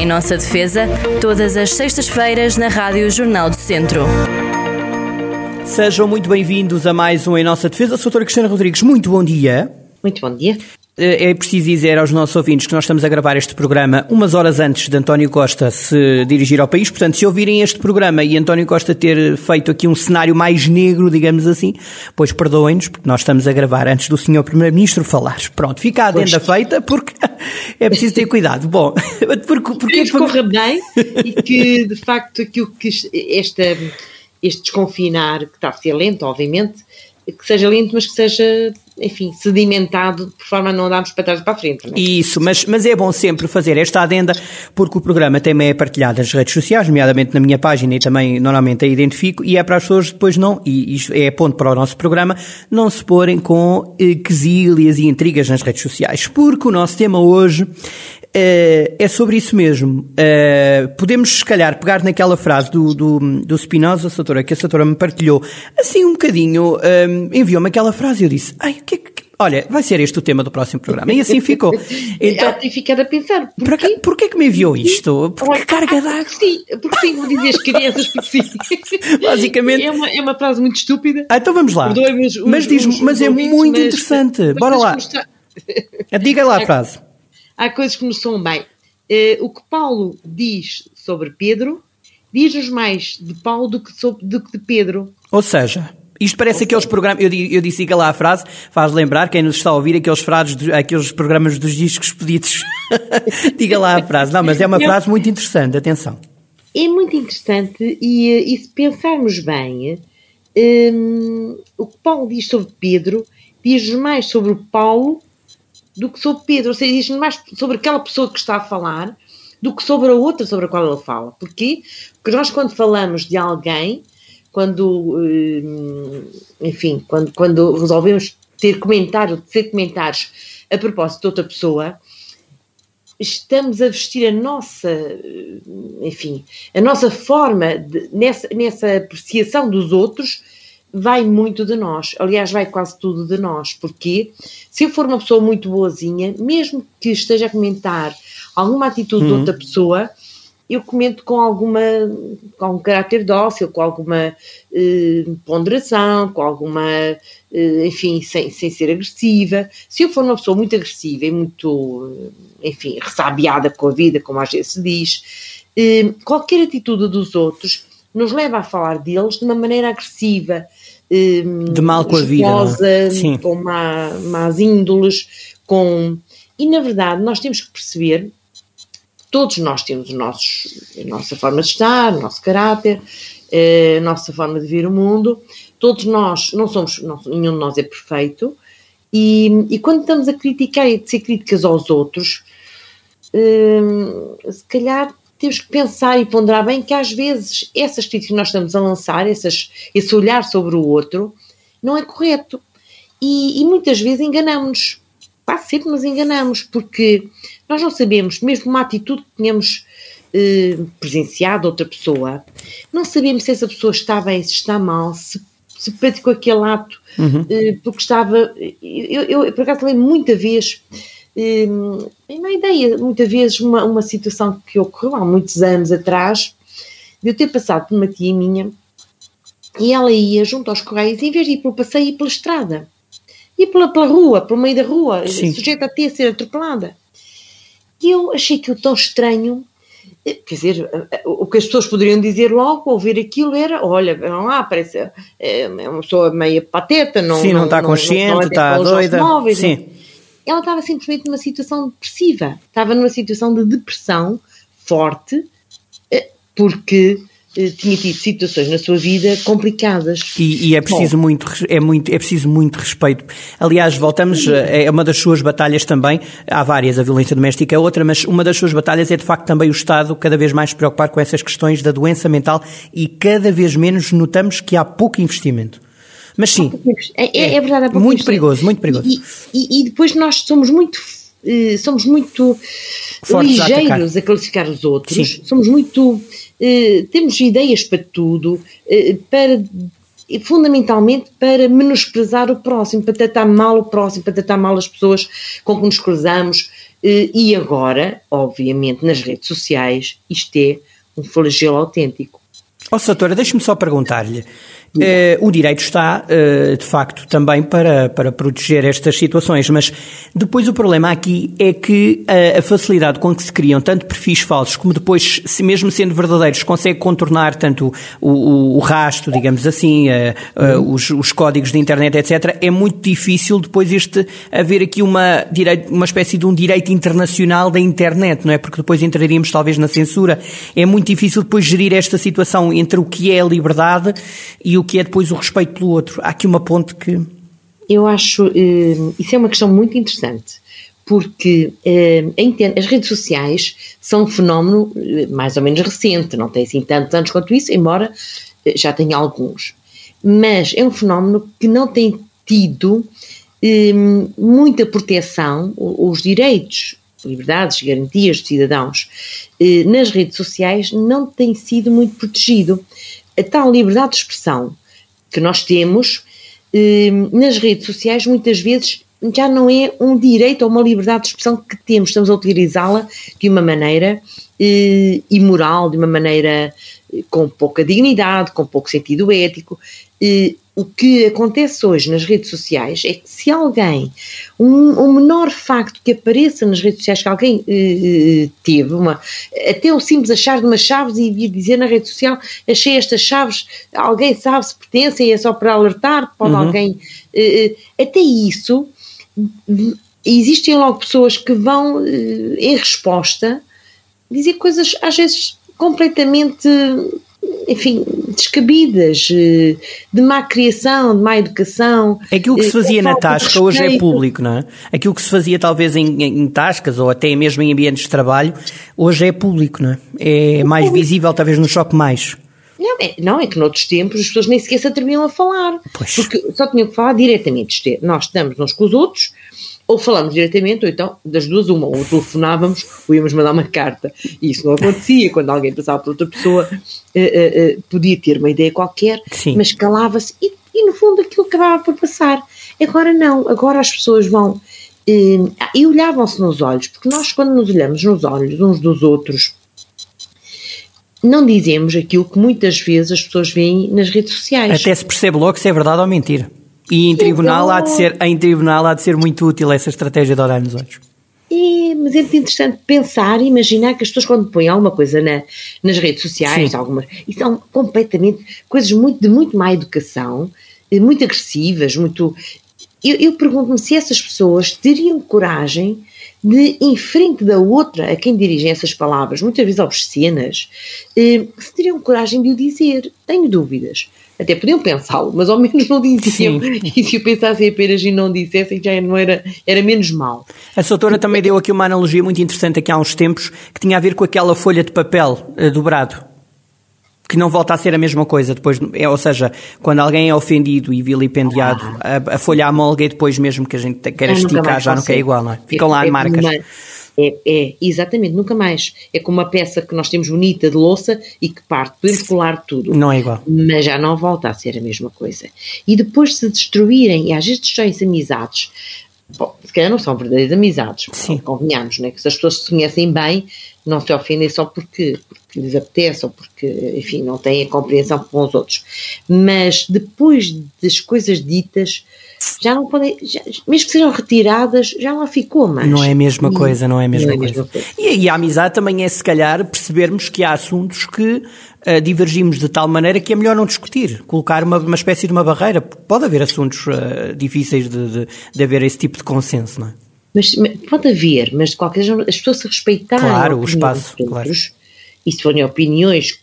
Em nossa defesa, todas as sextas-feiras na Rádio Jornal do Centro. Sejam muito bem-vindos a mais um Em Nossa Defesa. Sou a doutora Cristina Rodrigues, muito bom dia. Muito bom dia. É preciso dizer aos nossos ouvintes que nós estamos a gravar este programa umas horas antes de António Costa se dirigir ao país. Portanto, se ouvirem este programa e António Costa ter feito aqui um cenário mais negro, digamos assim, pois perdoem-nos, porque nós estamos a gravar antes do senhor Primeiro-Ministro falar. Pronto, fica a adenda pois. feita, porque é preciso ter cuidado. Bom, porque, porque, que corra bem e que, de facto, aquilo que esta, este desconfinar, que está a ser lento, obviamente, que seja lento, mas que seja, enfim, sedimentado, de forma a não andarmos para trás e para a frente. É? Isso, mas, mas é bom sempre fazer esta adenda, porque o programa também é partilhado nas redes sociais, nomeadamente na minha página e também normalmente a identifico, e é para as pessoas depois não, e isto é ponto para o nosso programa, não se porem com eh, quesílias e intrigas nas redes sociais, porque o nosso tema hoje é, é sobre isso mesmo. É, podemos, se calhar, pegar naquela frase do, do, do Spinoza, Satora, que a Satora me partilhou, assim um bocadinho, um, enviou-me aquela frase e eu disse, ai, o que é que Olha, vai ser este o tema do próximo programa. E assim ficou. Então, tem ficado a pensar. Porquê? Porquê que me enviou isto? Porque carga d'água. Sim, porque sim, vou dizer as crianças, porque sim. Basicamente. É uma, é uma frase muito estúpida. Ah, então vamos lá. Os, mas, diz, os, mas é muito mas, interessante. Mas Bora lá. Diga lá a frase há coisas que nos são bem. Uh, o que Paulo diz sobre Pedro diz-nos mais de Paulo do que, sobre, do que de Pedro. Ou seja, isto parece aqueles programas, eu, eu disse lá a frase, faz lembrar quem nos está a ouvir aqueles, frases, aqueles programas dos discos pedidos. diga lá a frase. Não, mas é uma eu, frase muito interessante, atenção. É muito interessante e, e se pensarmos bem, um, o que Paulo diz sobre Pedro diz-nos mais sobre o Paulo do que sobre Pedro, ou seja, diz mais sobre aquela pessoa que está a falar do que sobre a outra sobre a qual ele fala. Porquê? Porque nós quando falamos de alguém, quando, hum, enfim, quando, quando resolvemos ter comentários, ter comentários a propósito de outra pessoa, estamos a vestir a nossa, enfim, a nossa forma de, nessa, nessa apreciação dos outros vai muito de nós. Aliás, vai quase tudo de nós. Porque se eu for uma pessoa muito boazinha, mesmo que esteja a comentar alguma atitude uhum. de outra pessoa, eu comento com alguma com um caráter dócil, com alguma eh, ponderação, com alguma, eh, enfim, sem, sem ser agressiva. Se eu for uma pessoa muito agressiva e muito, enfim, ressabiada com a vida, como às vezes se diz, eh, qualquer atitude dos outros nos leva a falar deles de uma maneira agressiva, um, de mal com a vida, Sim. com má, más índoles, com... E na verdade nós temos que perceber, todos nós temos nossos, a nossa forma de estar, o nosso caráter, eh, a nossa forma de ver o mundo, todos nós, não somos, não, nenhum de nós é perfeito, e, e quando estamos a criticar e a ser críticas aos outros, hum, se calhar temos que pensar e ponderar bem que às vezes essas críticas que nós estamos a lançar, essas, esse olhar sobre o outro, não é correto. E, e muitas vezes enganamos-nos. Quase sempre nos enganamos, porque nós não sabemos, mesmo uma atitude que tenhamos eh, presenciado outra pessoa, não sabemos se essa pessoa está bem, se está mal, se, se praticou aquele ato uhum. eh, porque estava. Eu, eu, por acaso, lembro muita vez Hum, uma ideia, muitas vezes, uma, uma situação que ocorreu há muitos anos atrás, de eu ter passado por uma tia minha e ela ia junto aos correios, em vez de ir pelo passeio, ir pela estrada. Ia pela, pela rua, pelo meio da rua, Sim. sujeita a ter a ser atropelada. E eu achei aquilo tão estranho. Eh, quer dizer, eh, eh, o que as pessoas poderiam dizer logo ao ver aquilo era: olha, não lá, parece é uma pessoa meio pateta, não, Sim, não, não está consciente, não, não está doida. Móveis, Sim ela estava simplesmente numa situação depressiva, estava numa situação de depressão forte, eh, porque eh, tinha tido situações na sua vida complicadas. E, e é preciso Bom, muito, é muito, é preciso muito respeito. Aliás, voltamos, eh, é uma das suas batalhas também, há várias, a violência doméstica é outra, mas uma das suas batalhas é de facto também o Estado cada vez mais se preocupar com essas questões da doença mental e cada vez menos notamos que há pouco investimento. Mas sim. É, é, é verdade. muito perigoso, muito perigoso. E, e, e, depois nós somos muito. Eh, somos muito Fortes ligeiros a, a, classificar os outros, sim. somos muito. Eh, temos ideias para tudo, eh, para fundamentalmente para menosprezar o próximo, para tratar mal o próximo, para tratar mal as pessoas com que nos cruzamos, E agora, obviamente, nas redes sociais, isto é um flagelo autêntico. Ó, oh, Satora, deixe-me só perguntar-lhe. Uh, o direito está, uh, de facto, também para, para proteger estas situações, mas depois o problema aqui é que a, a facilidade com que se criam tanto perfis falsos como depois, se mesmo sendo verdadeiros, consegue contornar tanto o, o, o rastro, digamos assim, uh, os, os, códigos de internet, etc., é muito difícil depois este haver aqui uma, direito, uma espécie de um direito internacional da internet, não é? Porque depois entraríamos talvez na censura. É muito difícil depois gerir esta situação entre o que é a liberdade e o que é depois o respeito pelo outro. Há aqui uma ponte que. Eu acho. Uh, isso é uma questão muito interessante, porque uh, as redes sociais são um fenómeno uh, mais ou menos recente, não tem assim tantos anos quanto isso, embora já tenha alguns. Mas é um fenómeno que não tem tido muita proteção, os direitos liberdades garantias dos cidadãos nas redes sociais não tem sido muito protegido. A tal liberdade de expressão que nós temos eh, nas redes sociais muitas vezes já não é um direito ou uma liberdade de expressão que temos, estamos a utilizá-la de uma maneira eh, imoral, de uma maneira eh, com pouca dignidade, com pouco sentido ético. Eh, o que acontece hoje nas redes sociais é que se alguém, um, um menor facto que apareça nas redes sociais que alguém eh, teve, uma, até o simples achar de umas chaves e vir dizer na rede social, achei estas chaves, alguém sabe se pertencem é só para alertar, pode uhum. alguém, eh até isso, existem logo pessoas que vão, eh, em resposta, dizer coisas às vezes completamente enfim, descabidas, eh, de má criação, de má educação. Aquilo que se eh, fazia na tasca hoje é público, não é? Aquilo que se fazia talvez em, em, tascas ou até mesmo em ambientes de trabalho, hoje é público, não é? É, é mais público. visível, talvez nos choque mais. Não é, não, é que noutros tempos as pessoas nem sequer se atreviam a falar. Pois. Porque só tinham que falar diretamente. Nós estamos uns com os outros, ou falamos diretamente, ou então, das duas, uma, ou telefonávamos, ou íamos mandar uma carta. E isso não acontecia, quando alguém passava por outra pessoa, uh, uh, uh, podia ter uma ideia qualquer, Sim. mas calava-se, e, e, no fundo aquilo acabava por passar. Agora não, agora as pessoas vão. e olhavam-se nos olhos, porque nós, quando nos olhamos nos olhos uns dos outros, não dizemos aquilo que muitas vezes as pessoas veem nas redes sociais. Até se percebe logo se é verdade ou mentira. E em tribunal, então, há de ser, em tribunal há de ser muito útil essa estratégia de olhar nos olhos. É, mas é muito interessante pensar e imaginar que as pessoas quando põem alguma coisa na, nas redes sociais, Sim. algumas, e são completamente coisas muito, de muito má educação, eh, muito agressivas, muito. Eu, eu pergunto-me se essas pessoas teriam coragem de, em frente da outra, a quem dirigem essas palavras, muitas vezes obscenas, eh, se teriam coragem de o dizer. Tenho dúvidas. Até podiam pensá-lo, mas ao menos não diziam. Sim. E se o pensassem apenas e não dissessem, já não era, era menos mal. A doutora também deu aqui uma analogia muito interessante aqui há uns tempos, que tinha a ver com aquela folha de papel uh, dobrado que não volta a ser a mesma coisa depois, é, ou seja, quando alguém é ofendido e vilipendiado, ah. a, a folha amolga e depois mesmo que a gente queira esticar já não quer igual, não é? Ficam lá é, marcas. É, é, exatamente, nunca mais. É como uma peça que nós temos bonita de louça e que parte, podemos colar tudo. Não é igual. Mas já não volta a ser a mesma coisa. E depois se destruírem, e às vezes destroem-se amizades, bom, se calhar não são verdadeiras amizades, Sim. convenhamos, né? que se as pessoas se conhecem bem, não se ofendem só porque, porque lhes apetece ou porque, enfim, não têm a compreensão com os outros. Mas depois das coisas ditas, já não podem, já, mesmo que sejam retiradas, já lá ficou mais. Não é a mesma coisa, não é a mesma, não é a mesma coisa. coisa. E, e, a amizade também é, se calhar, percebermos que há assuntos que uh, divergimos de tal maneira que é melhor não discutir, colocar uma, uma espécie de uma barreira. Pode haver assuntos uh, difíceis de, de, de haver esse tipo de consenso, não é? Mas, pode haver, mas de qualquer jeito as pessoas se respeitarem. Claro, o espaço, claro. E se forem opiniões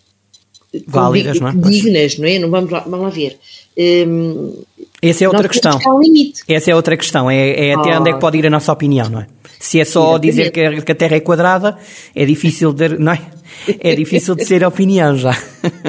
válidas, não é? dignas, não é? Não vamos lá, vamos lá ver. Hum, essa é outra questão. Essa é outra questão. É, é até oh. onde é que pode ir a nossa opinião, não é? Se é só Exatamente. dizer que a, que a Terra é quadrada, é difícil de, não é? É difícil de ser opinião já.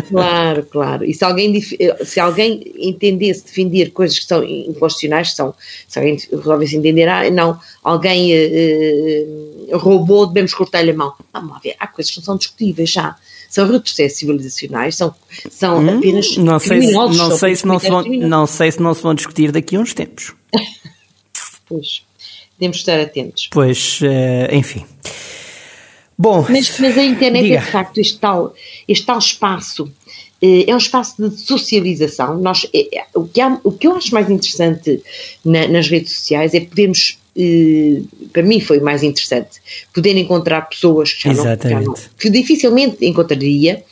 Claro, claro. E se alguém, se alguém entendesse defender coisas que são inconstitucionais, são, se alguém resolvesse entender, ah, não, alguém uh, roubou, devemos cortar-lhe a mão. Vamos lá ver, há coisas que não são discutíveis já são retrocessos civilizacionais, são, são hum, apenas não sei se, não sei se não se vão, não sei se não se vão discutir daqui a uns tempos. pois. temos que estar atentos. Pois, uh, enfim. Bom, mas, mas a internet diga. é de facto este tal, este tal espaço é um espaço de socialização. Nós, é, o, que há, o que eu acho mais interessante na, nas redes sociais é podermos eh, para mim foi mais interessante, poder encontrar pessoas que, já não, que dificilmente encontraria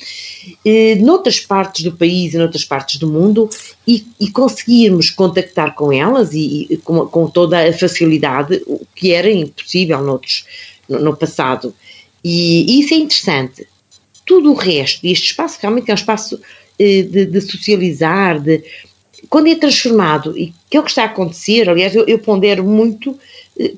eh, noutras partes do país e noutras partes do mundo e, e conseguirmos contactar com elas e, e com, com, toda a facilidade, o que era impossível noutros, no, no passado. E, e, isso é interessante. Tudo o resto, e este espaço realmente é um espaço eh, de, de socializar, de, quando é transformado, e que é o que está a acontecer, aliás, eu, eu pondero muito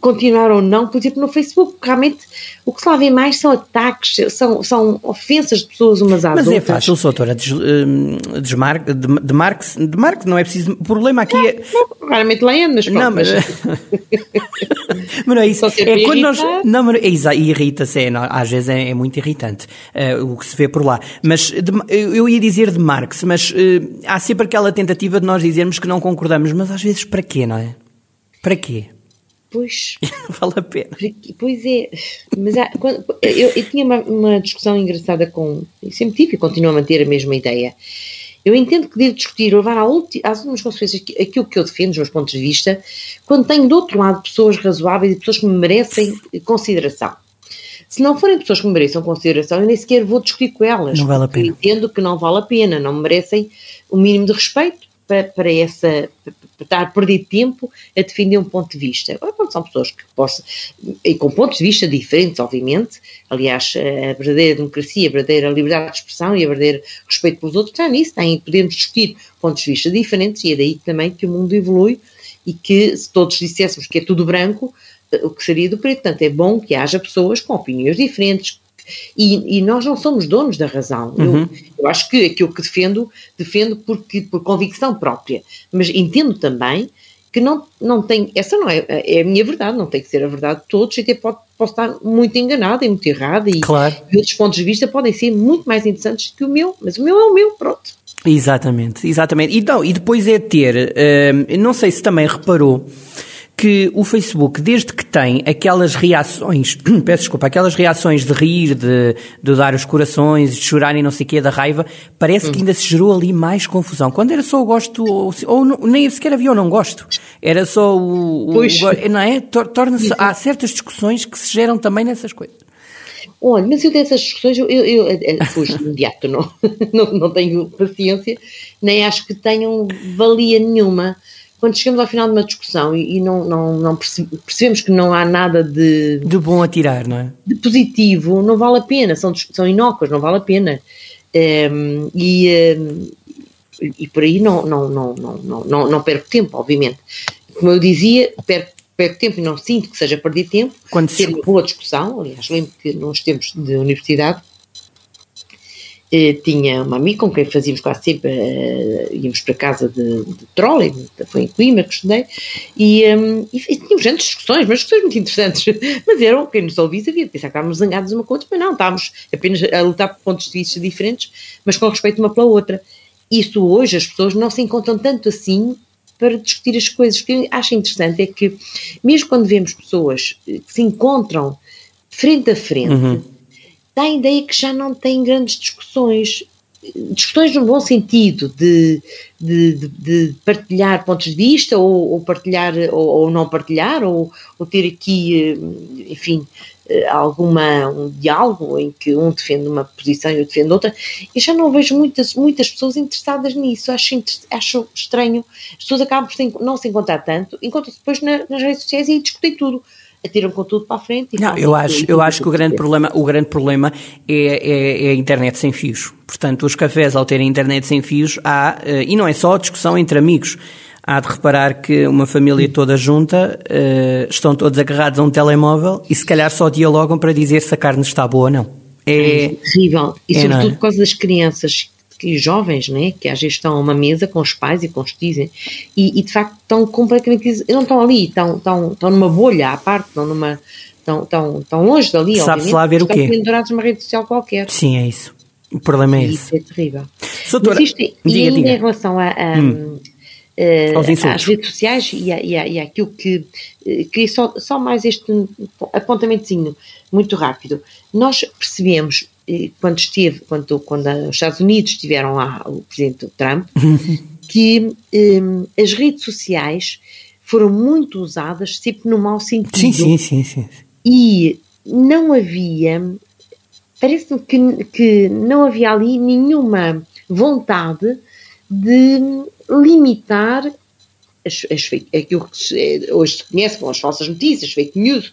continuar ou não, por exemplo, no Facebook, realmente o que se lá vê mais são ataques, são, são ofensas de pessoas umas às Mas outras. Mas é fácil, doutora, des, hum, de, de, Marx, de Marx não é preciso, o problema aqui é... Não, raramente leio, mas pronto. Não, mas... mas não é isso, é quando nós... Não, mas é, irrita-se, é, às vezes é, é muito irritante uh, o que se vê por lá, mas de, eu ia dizer de Marx, mas uh, há sempre aquela tentativa de nós dizermos que não concordamos, mas às vezes para quê, não é? Para quê? Pois. Não vale a pena. Pois é. Mas há, quando, eu, eu, tinha uma, uma, discussão engraçada com. Sempre tive e continuo a manter a mesma ideia. Eu entendo que devo discutir, levar às últimas consequências aquilo que eu defendo, os meus pontos de vista, quando tenho do outro lado pessoas razoáveis e pessoas que me merecem consideração. Se não forem pessoas que me mereçam consideração, eu nem sequer vou discutir com elas. Não vale a pena. Entendo que não vale a pena, não me merecem o mínimo de respeito para, para essa estar a perder tempo a defender um ponto de vista. Agora, são pessoas que possam, e com pontos de vista diferentes, obviamente, aliás, a verdadeira democracia, a verdadeira liberdade de expressão e a verdadeiro respeito pelos outros está nisso, tem, podemos discutir pontos de vista diferentes e é daí também que o mundo evolui e que se todos disséssemos que é tudo branco, eh, o que seria do preto. Portanto, é bom que haja pessoas com opiniões diferentes, e, e nós não somos donos da razão. Uhum. Eu, eu, acho que aquilo que defendo, defendo porque, por convicção própria, mas entendo também que não, não tem, essa não é, é a minha verdade, não tem que ser a verdade de todos, e até pode, posso estar muito enganada e muito errada, e, claro. e outros pontos de vista podem ser muito mais interessantes que o meu, mas o meu é o meu, pronto. Exatamente, exatamente. Então, e depois é ter, uh, não sei se também reparou, que o Facebook, desde que tem aquelas reações, peço desculpa, aquelas reações de rir, de, de dar os corações, de chorar e não sei o quê, da raiva, parece que ainda se gerou ali mais confusão. Quando era só o gosto, ou, ou não, nem sequer havia o não gosto, era só o, o, o não é? Torna-se, há certas discussões que se geram também nessas coisas. Olha, mas eu dessas discussões, eu, eu, eu, fujo de imediato, não, não, não tenho paciência, nem acho que tenham valia nenhuma quando chegamos ao final de uma discussão e, e não, não, não percebemos que não há nada de. De bom a tirar, não é? De positivo, não vale a pena, são, são inócuas, não vale a pena. Um, ehm, e, um, ehm, e por aí não, não, não, não, não, não perco tempo, obviamente. Como eu dizia, perco, perco tempo e não sinto que seja perder tempo. Quando ter se... uma boa discussão, aliás, lembro que nos tempos de universidade tinha uma amiga com quem fazíamos quase sempre, uh, íamos para casa de, de trolley, foi em Coimbra que estudei, e, um, e, tínhamos grandes discussões, mas discussões muito interessantes, mas eram, quem nos ouvisse havia de pensar que estávamos zangados uma com a outra, mas não, estávamos apenas a lutar por pontos de vista diferentes, mas com respeito uma pela outra. Isso hoje as pessoas não se encontram tanto assim para discutir as coisas. O que eu acho interessante é que, mesmo quando vemos pessoas que se encontram frente a frente, uhum dá a ideia que já não tem grandes discussões. Discussões no bom sentido, de, de, de, de partilhar pontos de vista, ou, ou partilhar, ou, ou, não partilhar, ou, ou ter aqui, eh, enfim, eh, alguma um diálogo em que um defende uma posição e outro defende outra. Eu já não vejo muitas, muitas pessoas interessadas nisso. Acho, acho estranho. As pessoas acabam por não se encontrar tanto, encontram-se depois na, nas redes sociais e discutem tudo atiram com tudo para a frente. não, eu acho, eu acho que o grande problema, o grande problema é, é, é, a internet sem fios. Portanto, os cafés ao terem internet sem fios há, eh, e não é só discussão entre amigos, há de reparar que uma família toda junta uh, estão todos agarrados a um telemóvel e se calhar só dialogam para dizer se a carne está boa ou não. É, é terrível. E é, sobretudo é? por causa das crianças que jovens, né, que às vezes estão a uma mesa com os pais e com os tios e, e de facto estão completamente, não estão ali, estão, estão, estão numa bolha à parte, estão numa, estão, estão, estão longe dali, Sabe-se lá ver o quê? Pendurados numa rede social qualquer. Sim, é isso. O problema é e esse. Isso é terrível. Doutora, isto, diga, e ainda diga. em relação a, a, hum. uh, às redes sociais e, a, e, a, e aquilo que. Uh, queria só, só mais este apontamentozinho, muito rápido. Nós percebemos, quando esteve, quando, quando os Estados Unidos tiveram lá o presidente Trump, que um, as redes sociais foram muito usadas sempre no mau sentido. Sim, sim, sim. sim. E não havia. Parece-me que, que não havia ali nenhuma vontade de limitar as, as, aquilo que hoje se conhece como as falsas notícias, fake news,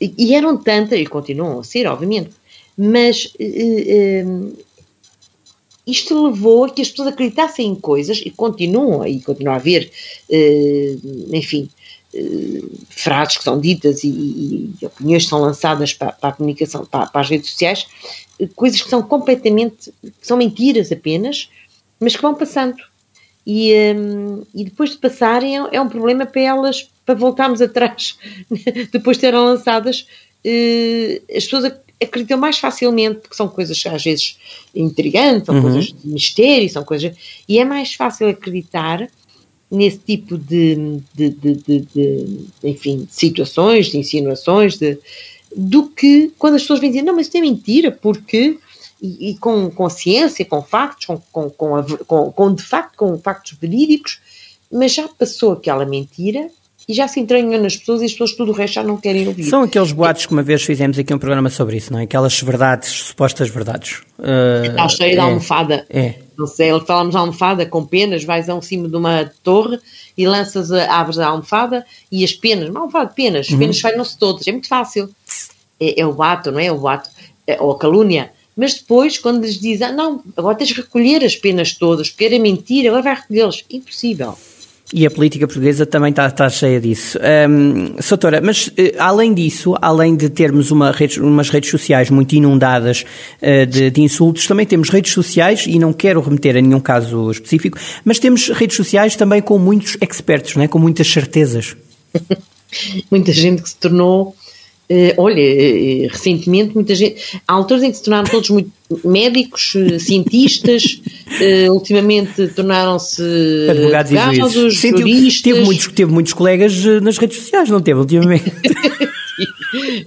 e, e eram tantas, e continuam a ser, obviamente, mas uh, uh, isto levou a que as pessoas acreditassem em coisas e continuam, e continua a haver, enfim, frases que são ditas e, e, opiniões que são lançadas para, para a comunicação, para, para, as redes sociais, coisas que são completamente, que são mentiras apenas, mas que vão passando. E, um, e depois de passarem é, é um problema para elas, para voltarmos atrás, depois de serem lançadas, uh, as pessoas acreditam mais facilmente, porque são coisas às vezes intrigantes, são uhum. coisas de mistério, são coisas. E é mais fácil acreditar nesse tipo de, de, de, de, enfim, situações, de insinuações, de, do que quando as pessoas vêm dizer, não, mas isso é mentira, porque e, e com consciência, com factos, com, com, com, a, com, com, de facto, com factos verídicos, mas já passou aquela mentira e já se entranhou nas pessoas e as pessoas tudo o resto já não querem ouvir. São aqueles boatos que uma vez fizemos aqui um programa sobre isso, não é? Aquelas verdades, supostas verdades. Uh, Está cheio é, da almofada. É. Não sei, falamos almofada com penas, vais a um cima de uma torre e lanças, a, abres a almofada e as penas, uma almofada de penas, as uhum. penas falham-se todas, é muito fácil. É, é o boato, não é? O boato, é, ou a calúnia mas depois, quando lhes dizem, ah, não, agora tens de recolher as penas todas, porque era mentira, agora vai recolhê-las. Impossível. E a política portuguesa também está, está cheia disso. Um, Soutora, mas uh, além disso, além de termos uma rede, umas redes sociais muito inundadas uh, de, de, insultos, também temos redes sociais, e não quero remeter a nenhum caso específico, mas temos redes sociais também com muitos expertos, não é? com muitas certezas. Muita gente que se tornou Uh, olha, uh, recentemente muita gente. Há alturas em que se tornaram todos muito médicos, uh, cientistas, ultimamente tornaram-se advogados, advogados e juízes. juristas. Teve muitos, teve muitos colegas nas redes sociais, não teve ultimamente?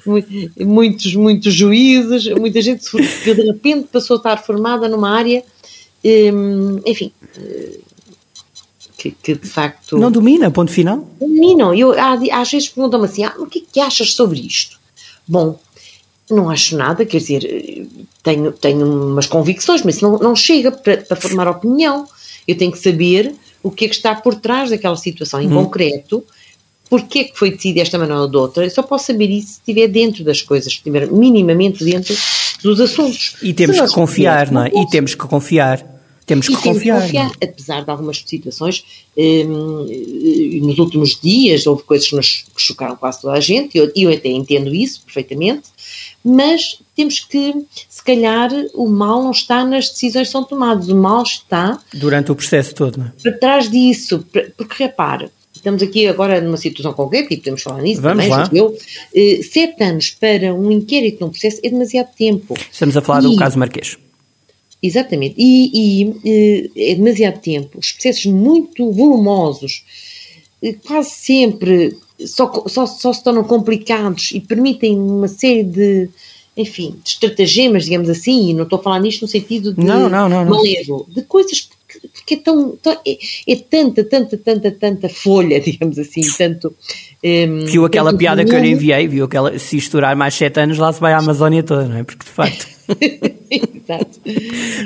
muitos, muitos juízes, muita gente que de repente passou a estar formada numa área, um, enfim que, que, de facto. Não domina, ponto final? Dominam. Eu, às vezes perguntam-me assim: ah, o que é que achas sobre isto? Bom, não acho nada, quer dizer, tenho, tenho umas convicções, mas não, não chega para, para formar opinião. Eu tenho que saber o que é que está por trás daquela situação em hum. concreto, porque é que foi decidido desta maneira ou de outra. Eu só posso saber isso se estiver dentro das coisas, se estiver minimamente dentro dos assuntos. E temos que confiar, não é? E temos que confiar. Temos que confiar. Confiar, apesar de algumas situações, hum, nos últimos dias houve coisas que nos chocaram quase toda a gente, e eu, eu até entendo isso perfeitamente, mas temos que, se calhar, o mal não está nas decisões que são tomadas, o mal está. Durante o processo todo, não é? Por trás disso, porque repare, estamos aqui agora numa situação concreta e podemos falar nisso Vamos também, lá. eu. Eh, sete anos para um inquérito num processo é demasiado tempo. Estamos a falar e, do caso Marquês. Exatamente. E, e, eh, é demasiado tempo. Os processos muito volumosos, eh, quase sempre só, só, só se tornam complicados e permitem uma série de, enfim, de estratagemas, digamos assim, e não estou a falar nisto no sentido de não, não, não, malevo, de coisas que, que é tão, tão é, é, tanta, tanta, tanta, tanta folha, digamos assim, tanto... Um, ehm, viu aquela piada que eu lhe enviei, viu aquela, se isto durar mais sete anos lá se vai à Amazónia toda, não é? Porque de facto... Exato.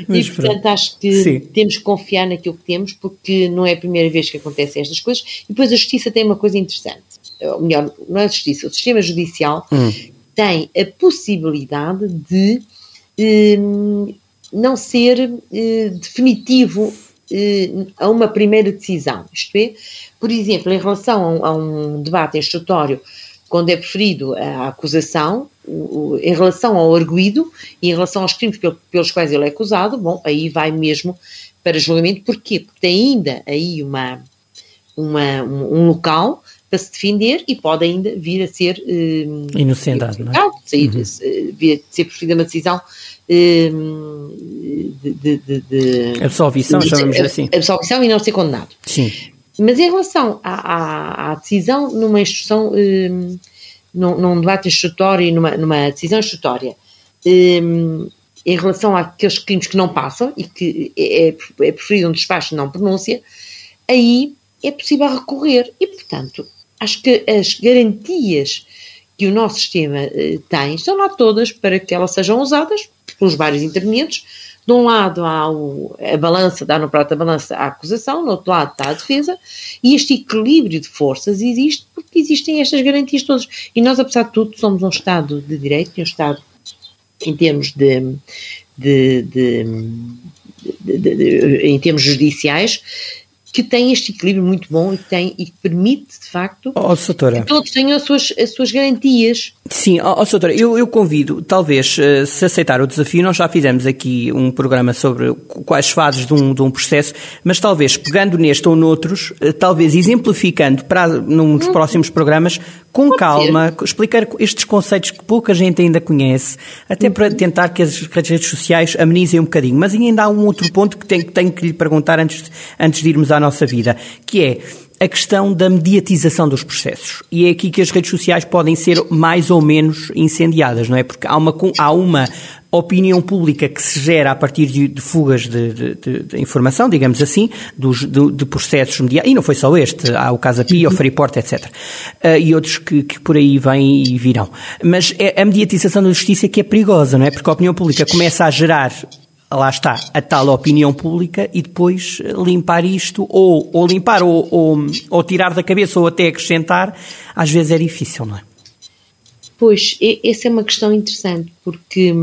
Mas, e portanto acho que sim. temos que confiar naquilo que temos, porque não é a primeira vez que acontecem estas coisas. E depois a justiça tem uma coisa interessante, ou melhor, não é a justiça, o sistema judicial hum. tem a possibilidade de hum, não ser eh, definitivo eh, a uma primeira decisão. Isto é, por exemplo, em relação a um, a um debate instrutório, quando é preferido a acusação, o, o, em relação ao arguído e em relação aos crimes pelos quais ele é acusado, bom, aí vai mesmo para julgamento. Porquê? Porque tem ainda aí uma, uma um, um local para se defender e pode ainda vir a ser um, inocentado, não é? Sair, uhum. vir a ser preferida uma decisão um, de, de, de, absolvição, chamamos assim. Absolvição e não ser condenado. Sim. Mas em relação à, à, à decisão numa instrução, um, num, num, debate instrutório e numa, numa decisão instrutória, um, em relação àqueles crimes que não passam e que é, é, é preferido um despacho de não pronúncia, aí é possível recorrer. E, portanto, acho que as garantias que o nosso sistema eh, tem estão lá todas para que elas sejam usadas pelos vários intervenientes de um lado há o, a balança, dá no prato da balança a acusação, no outro lado está a defesa, e este equilíbrio de forças existe porque existem estas garantias todas. E nós, apesar de tudo, somos um Estado de Direito, um Estado em termos de, de, de, de em termos judiciais, que tem este equilíbrio muito bom e que, tem, e que permite, de facto, oh, que todos tenham as suas, as suas garantias. Sim, oh, oh doutora, eu, eu convido, talvez, eh, se aceitar o desafio, nós já fizemos aqui um programa sobre quais fases de um, de um processo, mas talvez pegando neste ou noutros, eh, talvez exemplificando para, num dos hum. próximos programas, com Pode calma, ser. explicar estes conceitos que pouca gente ainda conhece, até uhum. para tentar que as redes sociais amenizem um bocadinho. Mas ainda há um outro ponto que tenho, tenho que lhe perguntar antes, antes de irmos à nossa vida, que é a questão da mediatização dos processos. E é aqui que as redes sociais podem ser mais ou menos incendiadas, não é? Porque há uma, há uma opinião pública que se gera a partir de, de fugas de, de, de, informação, digamos assim, dos, de, processos mediáticos, e não foi só este, há o Casa Pia, o Freeport, etc. Uh, e outros que, que, por aí vêm e virão. Mas é a mediatização da justiça que é perigosa, não é? Porque a opinião pública começa a gerar lá está, a tal opinião pública e depois limpar isto, ou, ou limpar, ou, ou, ou, tirar da cabeça, ou até acrescentar, às vezes é difícil, não é? Pois, essa é uma questão interessante, porque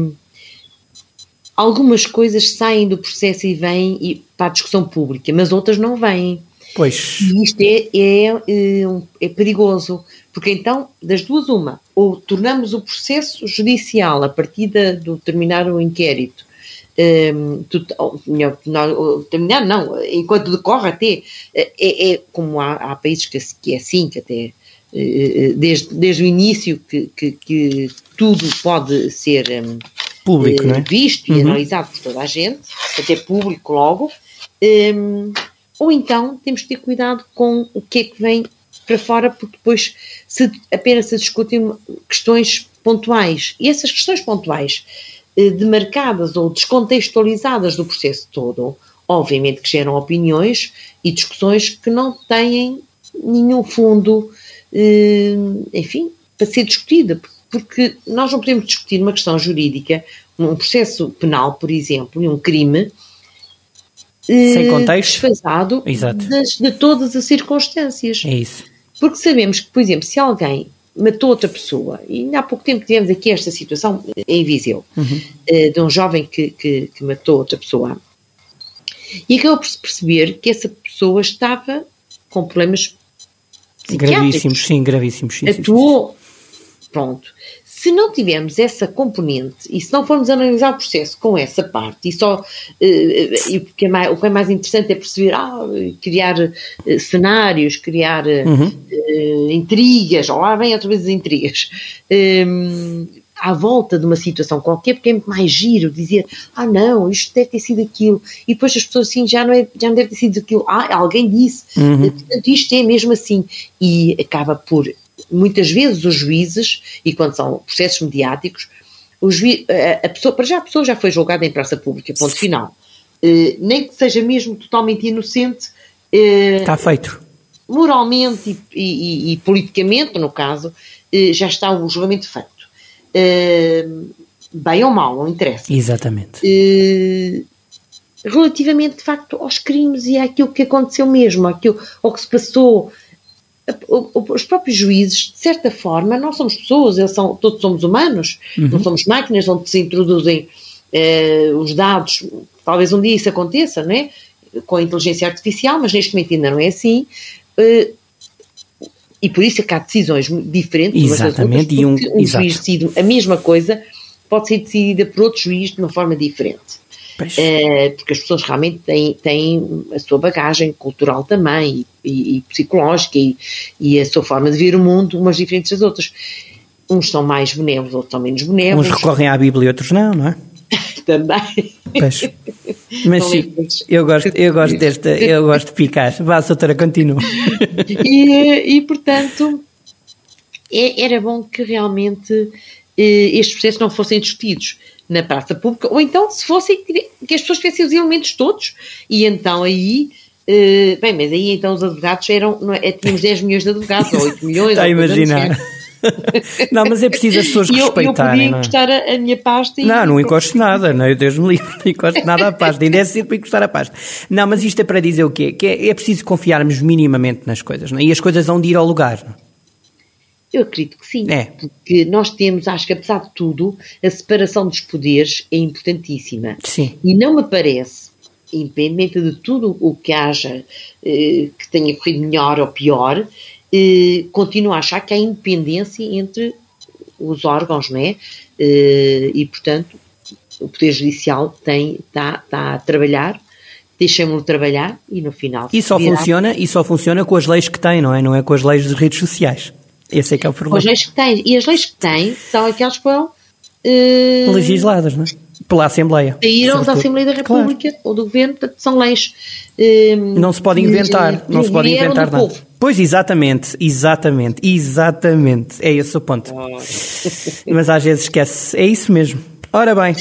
algumas coisas saem do processo e vêm para a discussão pública, mas outras não vêm. Pois. E isto é, é, é, é perigoso, porque então, das duas, uma, ou tornamos o processo judicial a partir de, de terminar o inquérito um, terminar não, enquanto decorre até, é, é como há, há países que, que, é assim, que até eh, desde, desde o início que, que, que tudo pode ser um, público, uh, é? visto uhum. e analisado por toda a gente, até público logo, um, ou então temos que ter cuidado com o que é que vem para fora, porque depois se, apenas se discutem questões pontuais. E essas questões pontuais eh, demarcadas ou descontextualizadas do processo todo, obviamente que geram opiniões e discussões que não têm nenhum fundo, eh, enfim, para ser discutida, porque nós não podemos discutir uma questão jurídica, um processo penal, por exemplo, e um crime, eh, sem contexto, desfasado das, de todas as circunstâncias. É isso. Porque sabemos que, por exemplo, se alguém matou outra pessoa. E ainda há pouco tempo tivemos aqui esta situação em Viseu, uhum. Eh, de um jovem que, que, que, matou outra pessoa. E acabou por se perceber que essa pessoa estava com problemas gravíssimos, sim, gravíssimos. Sim, Atuou, sim, sim. pronto se não tivermos essa componente e se não formos analisar o processo com essa parte e só uh, e o que, é mais, o que é mais interessante é perceber ah, criar uh, cenários, criar uhum. uh, intrigas, ou lá vem outra vez as intrigas um, à volta de uma situação qualquer, porque é muito mais giro dizer, ah não, isto deve ter sido aquilo, e depois as pessoas assim, já não, é, já não deve ter sido aquilo, ah, alguém disse, uhum. portanto isto é mesmo assim, e acaba por muitas vezes os juízes, e quando são processos mediáticos, juiz, a, pessoa, para já a pessoa já foi julgada em praça pública, ponto final. Uh, nem que seja mesmo totalmente inocente. Uh, Está feito. Moralmente e, e, e politicamente, no caso, uh, já está o julgamento feito. bem ou mal, não interessa. Exatamente. relativamente, de facto, aos crimes e àquilo que aconteceu mesmo, àquilo, ao que se passou, os próprios juízes, de certa forma, nós somos pessoas, eles são, todos somos humanos, uhum. não somos máquinas onde se introduzem eh, os dados. Talvez um dia isso aconteça, não é? Com a inteligência artificial, mas neste momento ainda não é assim. Eh, e por isso é que há decisões diferentes Exatamente, umas das outras, um, um juiz decide a mesma coisa, pode ser decidida por outro juiz de uma forma diferente. É, porque as pessoas realmente têm, têm a sua bagagem cultural também e, e psicológica e, e, a sua forma de ver o mundo, umas diferentes das outras. Uns são mais benévolos, outros são menos benévolos. Uns recorrem à Bíblia e outros não, não é? também. Mas sim, eu gosto, eu gosto desta, eu gosto de picar. Vá, doutora, continua. E, e portanto, é, era bom que realmente eh, estes processos não fossem discutidos na praça pública, ou então se fossem que as pessoas tivessem os elementos todos, e então aí. eh, bem, mas aí então os advogados eram. Não é, tínhamos 10 milhões de advogados, ou 8 milhões. Está a imaginar. Não, mas é preciso as pessoas eu, eu podia respeitarem. não é? encostar a, a minha pasta e. Não, não encosto nada, não, eu Deus me livre, não encosto nada à pasta, ainda é cedo para encostar a pasta. Não, mas isto é para dizer o quê? Que é, é preciso confiarmos minimamente nas coisas, não é? E as coisas vão de ir ao lugar. não é? Eu acredito que sim. É. Porque nós temos, acho que apesar de tudo, a separação dos poderes é importantíssima. Sim. E não me parece, independente de tudo o que haja eh, que tenha corrido melhor ou pior, eh, continuo a achar que há independência entre os órgãos, não é? Eh, e, portanto, o Poder Judicial tem, está, está a trabalhar, deixemos-lo trabalhar e no final. E só virá- funciona, e só funciona com as leis que tem, não é? Não é com as leis das redes sociais. Esse é que é o problema. as leis que tem. E as leis que tem são aquelas que foram. eh, Legisladas, não é? Pela Assembleia. saíram da. Assembleia da Claro. República ou do Governo, portanto, são leis. eh, Não se pode inventar, não se pode inventar nada. povo. Pois, exatamente, exatamente, exatamente. É esse o ponto. Mas às vezes esquece. É isso mesmo. Ora bem,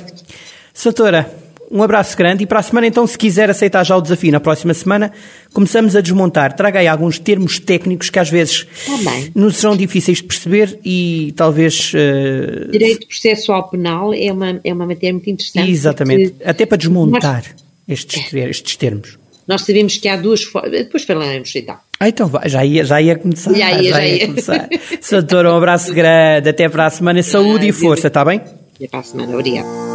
Soutora, um abraço grande e para a semana então, se quiser aceitar já o desafio na próxima semana, começamos a desmontar. Traga aí alguns termos técnicos que às vezes Tá nos serão difíceis de perceber e talvez... eh, Direito processual penal é uma, é uma matéria muito interessante. exatamente. Até para desmontar estes, estes termos. Nós sabemos que há duas formas. Depois falaremos então. Ah, então vai, já ia, já ia começar. Já ia, já ia. começar. Soutora, um abraço grande, até para a semana, saúde e força, está bem? Até para a semana. Obrigada.